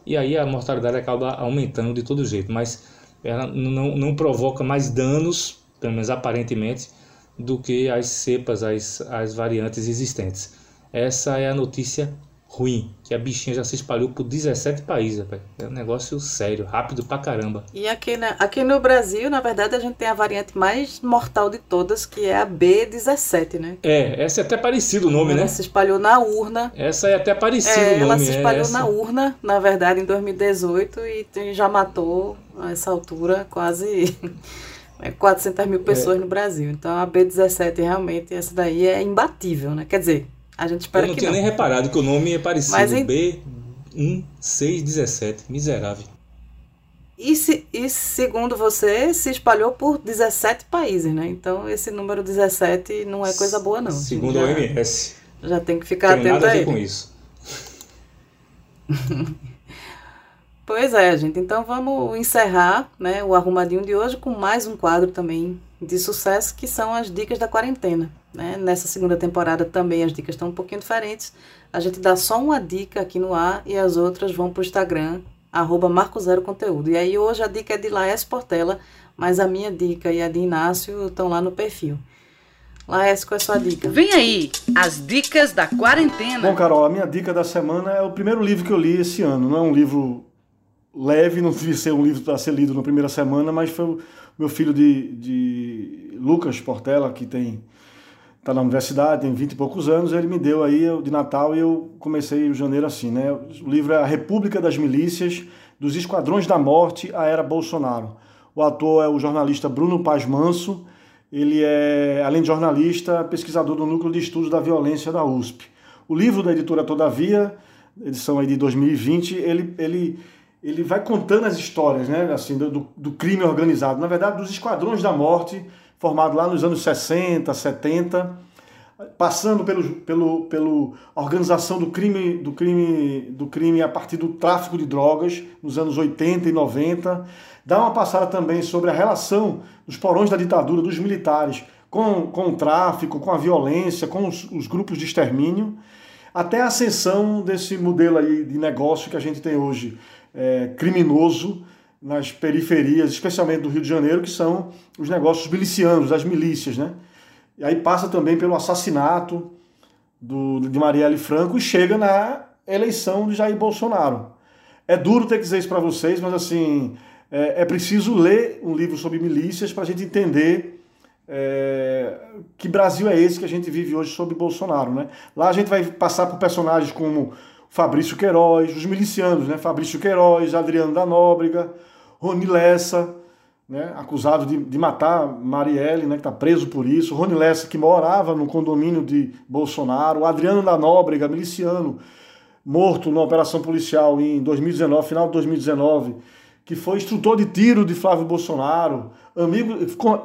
e aí a mortalidade acaba aumentando de todo jeito, mas ela não, não provoca mais danos, pelo menos aparentemente, do que as cepas, as, as variantes existentes. Essa é a notícia ruim, que a bichinha já se espalhou por 17 países, véio. é um negócio sério, rápido pra caramba. E aqui, né, aqui no Brasil, na verdade, a gente tem a variante mais mortal de todas, que é a B17, né? É, essa é até parecido o nome, ela né? Ela se espalhou na urna. Essa é até parecido é, o nome. Ela se espalhou é na urna, na verdade, em 2018 e já matou, a essa altura, quase... 400 mil pessoas é. no Brasil. Então a B17 realmente, essa daí é imbatível, né? Quer dizer, a gente espera que não. Eu não tinha nem reparado que o nome é parecido. Mas em... B1617. Miserável. E, se, e segundo você, se espalhou por 17 países, né? Então esse número 17 não é coisa boa, não. Segundo já, o OMS. Já tem que ficar tem atento nada a ver com isso. pois é, gente. Então vamos encerrar né, o arrumadinho de hoje com mais um quadro também de sucesso, que são as dicas da quarentena. Né? Nessa segunda temporada também as dicas estão um pouquinho diferentes. A gente dá só uma dica aqui no ar e as outras vão para o Instagram, arroba Marco Zero Conteúdo. E aí hoje a dica é de Laércio Portela, mas a minha dica e a de Inácio estão lá no perfil. Laércio, qual é a sua dica? Vem aí, as dicas da quarentena. Bom, Carol, a minha dica da semana é o primeiro livro que eu li esse ano. Não é um livro leve, não devia ser um livro para ser lido na primeira semana, mas foi o meu filho de, de Lucas Portela, que tem está na universidade, tem 20 e poucos anos, ele me deu aí de Natal e eu comecei o janeiro assim, né? O livro é A República das Milícias, dos Esquadrões da Morte à Era Bolsonaro. O ator é o jornalista Bruno Paz Manso, ele é, além de jornalista, pesquisador do Núcleo de Estudos da Violência da USP. O livro da editora Todavia, edição aí de 2020, ele, ele, ele vai contando as histórias, né, assim, do, do crime organizado, na verdade, dos esquadrões da morte, formado lá nos anos 60, 70, passando pelo, pelo, pelo organização do crime, do crime, do crime a partir do tráfico de drogas nos anos 80 e 90. Dá uma passada também sobre a relação dos porões da ditadura, dos militares, com, com o tráfico, com a violência, com os, os grupos de extermínio, até a ascensão desse modelo aí de negócio que a gente tem hoje, é, criminoso, nas periferias, especialmente do Rio de Janeiro, que são os negócios milicianos, as milícias, né? E aí passa também pelo assassinato do, de Marielle Franco e chega na eleição de Jair Bolsonaro. É duro ter que dizer isso para vocês, mas assim, é, é, preciso ler um livro sobre milícias para a gente entender é, que Brasil é esse que a gente vive hoje sobre Bolsonaro, né? Lá a gente vai passar por personagens como Fabrício Queiroz, os milicianos, né? Fabrício Queiroz, Adriano da Nóbrega, Rony Lessa, né, acusado de, de matar Marielle, né, que está preso por isso. Rony Lessa, que morava no condomínio de Bolsonaro. Adriano da Nóbrega, miliciano, morto numa operação policial em 2019, final de 2019 que foi instrutor de tiro de Flávio Bolsonaro, amigo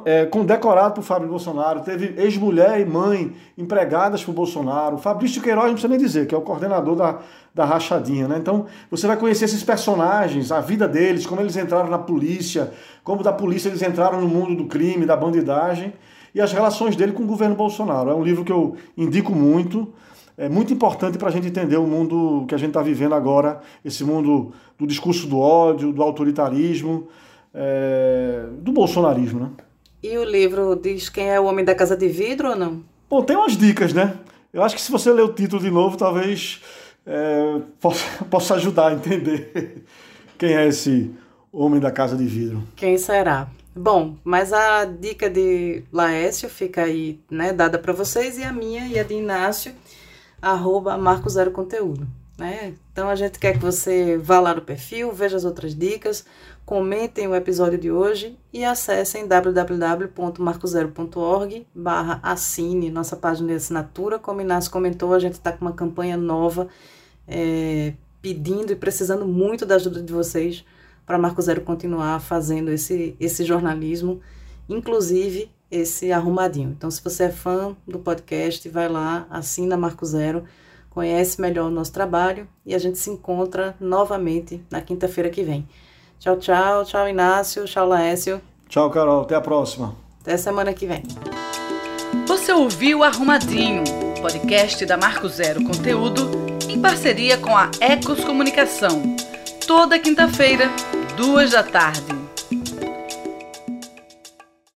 é, condecorado por Flávio Bolsonaro, teve ex-mulher e mãe empregadas por Bolsonaro. Fabrício Queiroz, não precisa nem dizer, que é o coordenador da, da rachadinha, né? Então, você vai conhecer esses personagens, a vida deles, como eles entraram na polícia, como da polícia eles entraram no mundo do crime, da bandidagem, e as relações dele com o governo Bolsonaro. É um livro que eu indico muito é muito importante para a gente entender o mundo que a gente está vivendo agora, esse mundo do discurso do ódio, do autoritarismo, é, do bolsonarismo, né? E o livro diz quem é o homem da casa de vidro ou não? Bom, tem umas dicas, né? Eu acho que se você ler o título de novo, talvez é, ajudar a entender quem é esse homem da casa de vidro. Quem será? Bom, mas a dica de Laércio fica aí, né, dada para vocês, e a minha e a de Inácio arroba Marco Zero Conteúdo. Né? Então a gente quer que você vá lá no perfil, veja as outras dicas, comentem o episódio de hoje e acessem www.marcozero.org barra assine nossa página de assinatura. Como Inácio comentou, a gente está com uma campanha nova é, pedindo e precisando muito da ajuda de vocês para Marco Zero continuar fazendo esse, esse jornalismo, inclusive esse arrumadinho. Então, se você é fã do podcast, vai lá, assina Marco Zero, conhece melhor o nosso trabalho e a gente se encontra novamente na quinta-feira que vem. Tchau, tchau. Tchau, Inácio. Tchau, Laécio. Tchau, Carol. Até a próxima. Até semana que vem. Você ouviu Arrumadinho, podcast da Marco Zero Conteúdo, em parceria com a Ecos Comunicação. Toda quinta-feira, duas da tarde.